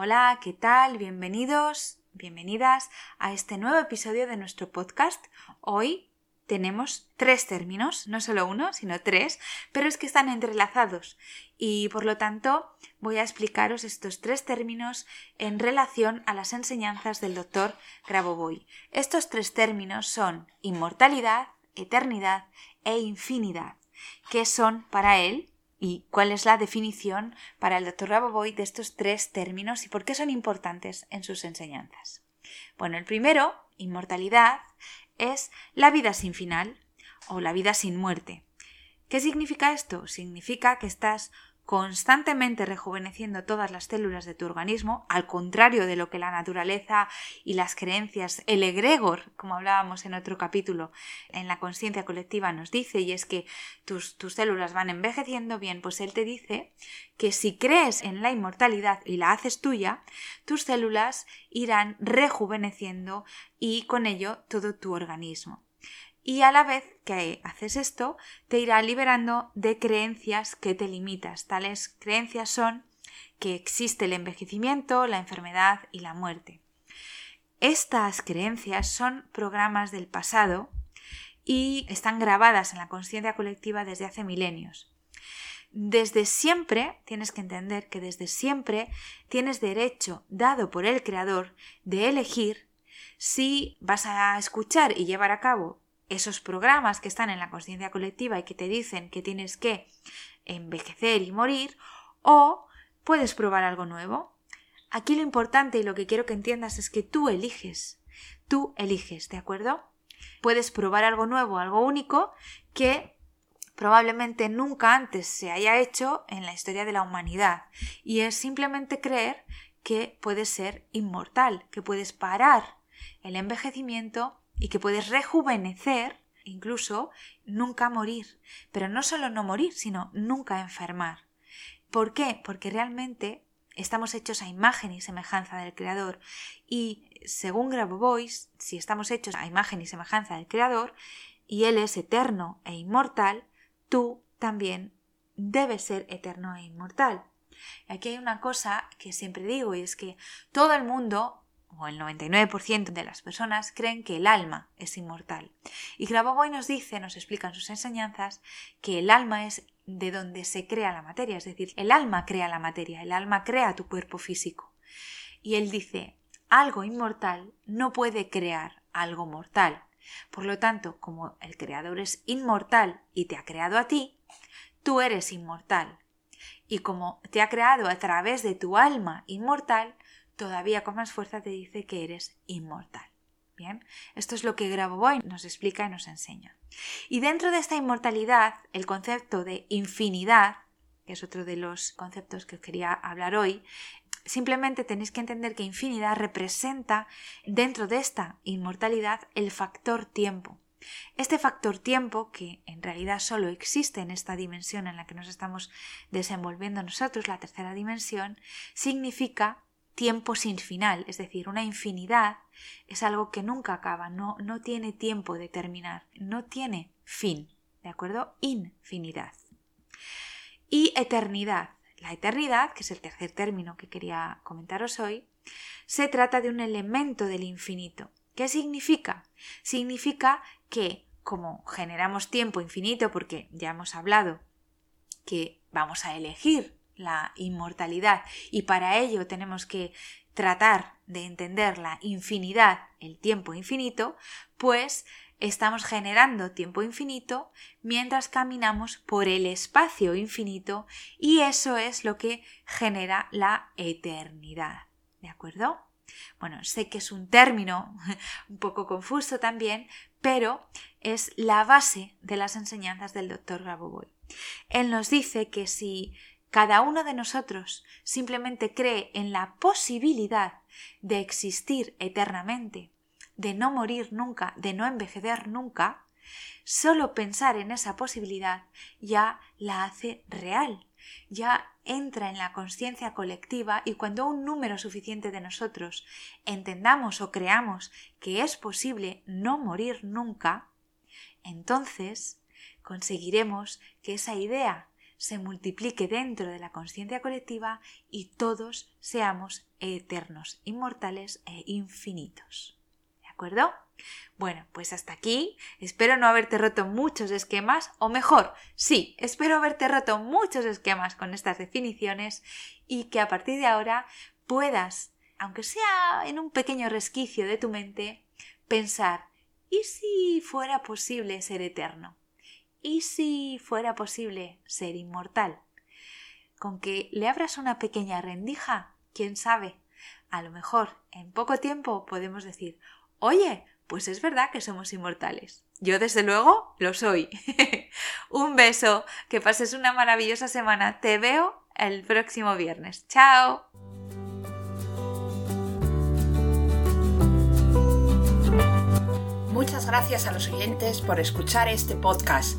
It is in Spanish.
Hola, ¿qué tal? Bienvenidos, bienvenidas a este nuevo episodio de nuestro podcast. Hoy tenemos tres términos, no solo uno, sino tres, pero es que están entrelazados y por lo tanto voy a explicaros estos tres términos en relación a las enseñanzas del doctor Grabovoi. Estos tres términos son inmortalidad, eternidad e infinidad, que son para él y cuál es la definición para el doctor Raboboy de estos tres términos y por qué son importantes en sus enseñanzas. Bueno, el primero, inmortalidad, es la vida sin final o la vida sin muerte. ¿Qué significa esto? Significa que estás constantemente rejuveneciendo todas las células de tu organismo, al contrario de lo que la naturaleza y las creencias, el egregor, como hablábamos en otro capítulo, en la conciencia colectiva nos dice, y es que tus, tus células van envejeciendo bien, pues él te dice que si crees en la inmortalidad y la haces tuya, tus células irán rejuveneciendo y con ello todo tu organismo y a la vez que haces esto te irá liberando de creencias que te limitas. Tales creencias son que existe el envejecimiento, la enfermedad y la muerte. Estas creencias son programas del pasado y están grabadas en la conciencia colectiva desde hace milenios. Desde siempre, tienes que entender que desde siempre tienes derecho dado por el Creador de elegir si vas a escuchar y llevar a cabo esos programas que están en la conciencia colectiva y que te dicen que tienes que envejecer y morir, o puedes probar algo nuevo. Aquí lo importante y lo que quiero que entiendas es que tú eliges, tú eliges, ¿de acuerdo? Puedes probar algo nuevo, algo único, que probablemente nunca antes se haya hecho en la historia de la humanidad, y es simplemente creer que puedes ser inmortal, que puedes parar el envejecimiento y que puedes rejuvenecer, incluso nunca morir. Pero no solo no morir, sino nunca enfermar. ¿Por qué? Porque realmente estamos hechos a imagen y semejanza del Creador. Y según Grabovoi, si estamos hechos a imagen y semejanza del Creador, y Él es eterno e inmortal, tú también debes ser eterno e inmortal. Aquí hay una cosa que siempre digo y es que todo el mundo o el 99% de las personas creen que el alma es inmortal. Y Grabovoi nos dice, nos explica en sus enseñanzas, que el alma es de donde se crea la materia, es decir, el alma crea la materia, el alma crea tu cuerpo físico. Y él dice, algo inmortal no puede crear algo mortal. Por lo tanto, como el creador es inmortal y te ha creado a ti, tú eres inmortal. Y como te ha creado a través de tu alma inmortal, todavía con más fuerza te dice que eres inmortal. Bien, esto es lo que Grabovoi nos explica y nos enseña. Y dentro de esta inmortalidad, el concepto de infinidad, que es otro de los conceptos que os quería hablar hoy, simplemente tenéis que entender que infinidad representa dentro de esta inmortalidad el factor tiempo. Este factor tiempo, que en realidad solo existe en esta dimensión en la que nos estamos desenvolviendo nosotros, la tercera dimensión, significa tiempo sin final, es decir, una infinidad es algo que nunca acaba, no, no tiene tiempo de terminar, no tiene fin, ¿de acuerdo? Infinidad. Y eternidad. La eternidad, que es el tercer término que quería comentaros hoy, se trata de un elemento del infinito. ¿Qué significa? Significa que como generamos tiempo infinito, porque ya hemos hablado que vamos a elegir la inmortalidad y para ello tenemos que tratar de entender la infinidad, el tiempo infinito, pues estamos generando tiempo infinito mientras caminamos por el espacio infinito y eso es lo que genera la eternidad. ¿De acuerdo? Bueno, sé que es un término un poco confuso también, pero es la base de las enseñanzas del doctor Grabovoi. Él nos dice que si cada uno de nosotros simplemente cree en la posibilidad de existir eternamente, de no morir nunca, de no envejecer nunca, solo pensar en esa posibilidad ya la hace real, ya entra en la conciencia colectiva y cuando un número suficiente de nosotros entendamos o creamos que es posible no morir nunca, entonces conseguiremos que esa idea se multiplique dentro de la conciencia colectiva y todos seamos eternos, inmortales e infinitos. ¿De acuerdo? Bueno, pues hasta aquí. Espero no haberte roto muchos esquemas, o mejor, sí, espero haberte roto muchos esquemas con estas definiciones y que a partir de ahora puedas, aunque sea en un pequeño resquicio de tu mente, pensar, ¿y si fuera posible ser eterno? ¿Y si fuera posible ser inmortal? Con que le abras una pequeña rendija, quién sabe, a lo mejor en poco tiempo podemos decir, oye, pues es verdad que somos inmortales. Yo desde luego lo soy. Un beso, que pases una maravillosa semana. Te veo el próximo viernes. Chao. Muchas gracias a los oyentes por escuchar este podcast